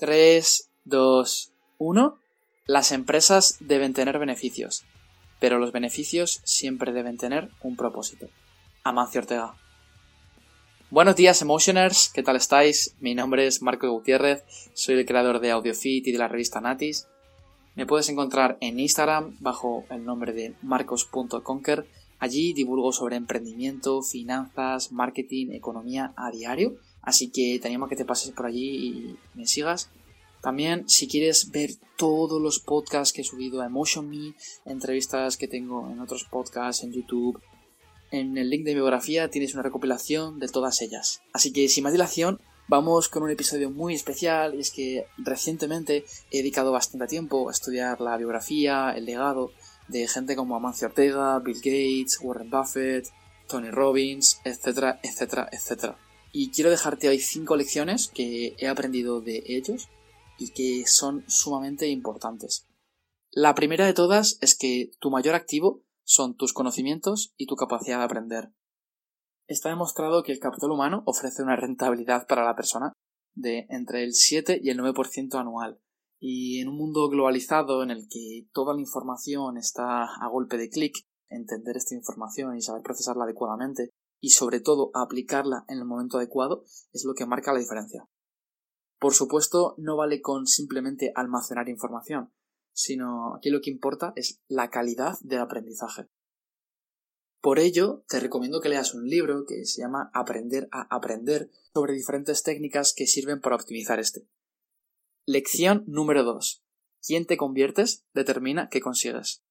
3, 2, 1. Las empresas deben tener beneficios, pero los beneficios siempre deben tener un propósito. Amancio Ortega. Buenos días, Emotioners, ¿qué tal estáis? Mi nombre es Marco Gutiérrez, soy el creador de AudioFit y de la revista Natis. Me puedes encontrar en Instagram bajo el nombre de marcos.conquer. Allí divulgo sobre emprendimiento, finanzas, marketing, economía a diario Así que te animo a que te pases por allí y me sigas. También, si quieres ver todos los podcasts que he subido a Emotion Me, entrevistas que tengo en otros podcasts, en YouTube, en el link de biografía tienes una recopilación de todas ellas. Así que, sin más dilación, vamos con un episodio muy especial. Y es que recientemente he dedicado bastante tiempo a estudiar la biografía, el legado de gente como Amancio Ortega, Bill Gates, Warren Buffett, Tony Robbins, etcétera, etcétera, etcétera. Y quiero dejarte hoy cinco lecciones que he aprendido de ellos y que son sumamente importantes. La primera de todas es que tu mayor activo son tus conocimientos y tu capacidad de aprender. Está demostrado que el capital humano ofrece una rentabilidad para la persona de entre el 7 y el 9% anual. Y en un mundo globalizado en el que toda la información está a golpe de clic, entender esta información y saber procesarla adecuadamente y sobre todo aplicarla en el momento adecuado es lo que marca la diferencia. Por supuesto, no vale con simplemente almacenar información, sino aquí lo que importa es la calidad del aprendizaje. Por ello, te recomiendo que leas un libro que se llama Aprender a aprender sobre diferentes técnicas que sirven para optimizar este. Lección número 2. ¿Quién te conviertes determina qué consigues.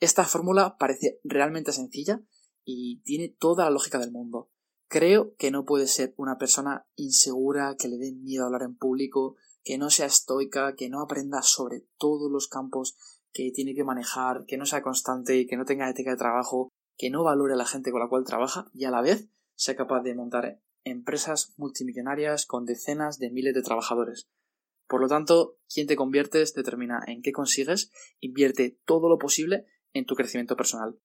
Esta fórmula parece realmente sencilla y tiene toda la lógica del mundo. Creo que no puede ser una persona insegura, que le dé miedo hablar en público, que no sea estoica, que no aprenda sobre todos los campos que tiene que manejar, que no sea constante, que no tenga ética de trabajo, que no valore a la gente con la cual trabaja y a la vez sea capaz de montar empresas multimillonarias con decenas de miles de trabajadores. Por lo tanto, quien te conviertes determina en qué consigues, invierte todo lo posible en tu crecimiento personal.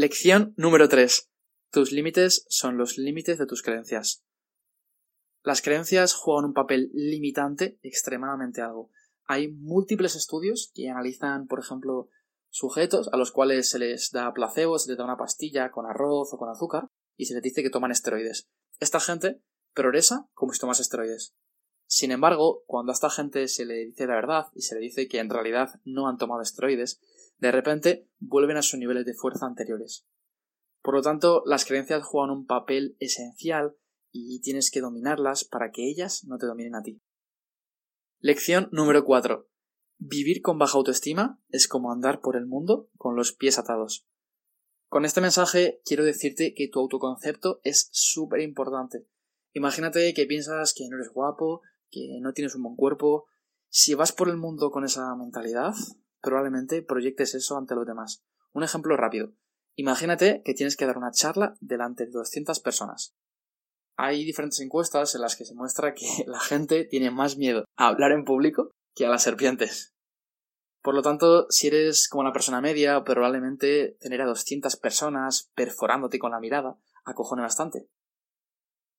Lección número 3. Tus límites son los límites de tus creencias. Las creencias juegan un papel limitante extremadamente algo. Hay múltiples estudios que analizan, por ejemplo, sujetos a los cuales se les da placebo, se les da una pastilla con arroz o con azúcar y se les dice que toman esteroides. Esta gente progresa como si tomas esteroides. Sin embargo, cuando a esta gente se le dice la verdad y se le dice que en realidad no han tomado esteroides, de repente vuelven a sus niveles de fuerza anteriores. Por lo tanto, las creencias juegan un papel esencial y tienes que dominarlas para que ellas no te dominen a ti. Lección número 4. Vivir con baja autoestima es como andar por el mundo con los pies atados. Con este mensaje quiero decirte que tu autoconcepto es súper importante. Imagínate que piensas que no eres guapo, que no tienes un buen cuerpo. Si vas por el mundo con esa mentalidad, probablemente proyectes eso ante los demás. Un ejemplo rápido. Imagínate que tienes que dar una charla delante de 200 personas. Hay diferentes encuestas en las que se muestra que la gente tiene más miedo a hablar en público que a las serpientes. Por lo tanto, si eres como una persona media, probablemente tener a 200 personas perforándote con la mirada acojone bastante.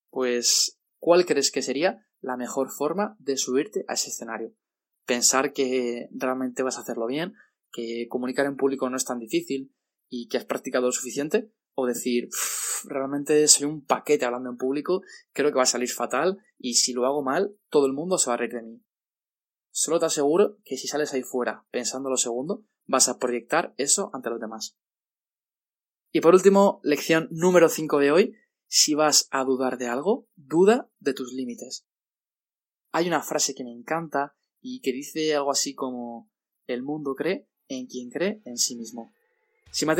Pues, ¿cuál crees que sería la mejor forma de subirte a ese escenario? Pensar que realmente vas a hacerlo bien, que comunicar en público no es tan difícil y que has practicado lo suficiente, o decir, realmente soy un paquete hablando en público, creo que va a salir fatal y si lo hago mal, todo el mundo se va a reír de mí. Solo te aseguro que si sales ahí fuera pensando lo segundo, vas a proyectar eso ante los demás. Y por último, lección número 5 de hoy, si vas a dudar de algo, duda de tus límites. Hay una frase que me encanta y que dice algo así como el mundo cree en quien cree en sí mismo. Sin más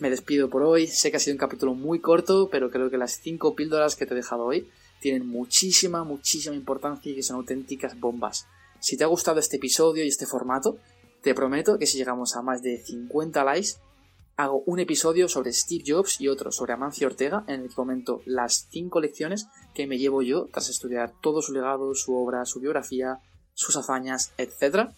me despido por hoy. Sé que ha sido un capítulo muy corto, pero creo que las cinco píldoras que te he dejado hoy tienen muchísima, muchísima importancia y que son auténticas bombas. Si te ha gustado este episodio y este formato, te prometo que si llegamos a más de 50 likes, hago un episodio sobre Steve Jobs y otro sobre Amancio Ortega en el que comento las 5 lecciones que me llevo yo tras estudiar todo su legado, su obra, su biografía, sus hazañas, etc.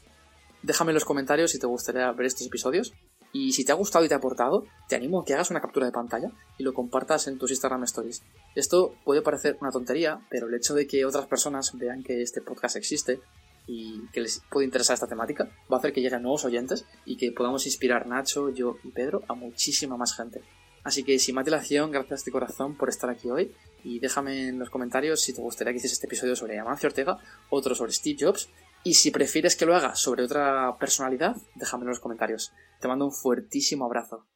Déjame en los comentarios si te gustaría ver estos episodios. Y si te ha gustado y te ha aportado, te animo a que hagas una captura de pantalla y lo compartas en tus Instagram Stories. Esto puede parecer una tontería, pero el hecho de que otras personas vean que este podcast existe y que les puede interesar esta temática va a hacer que lleguen nuevos oyentes y que podamos inspirar Nacho, yo y Pedro a muchísima más gente. Así que sin más dilación, gracias de corazón por estar aquí hoy y déjame en los comentarios si te gustaría que hiciese este episodio sobre Amancio Ortega, otro sobre Steve Jobs y si prefieres que lo haga sobre otra personalidad, déjame en los comentarios. Te mando un fuertísimo abrazo.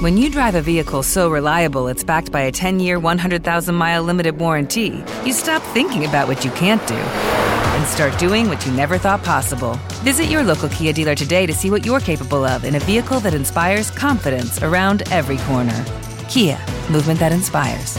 When you drive a vehicle so reliable it's backed by a 10-year, 100,000-mile limited warranty, you stop thinking about what you can't do and start doing what you never thought possible. Visit your local Kia dealer today to see what you're capable of in a vehicle that inspires confidence around every corner. Kia, movement that inspires.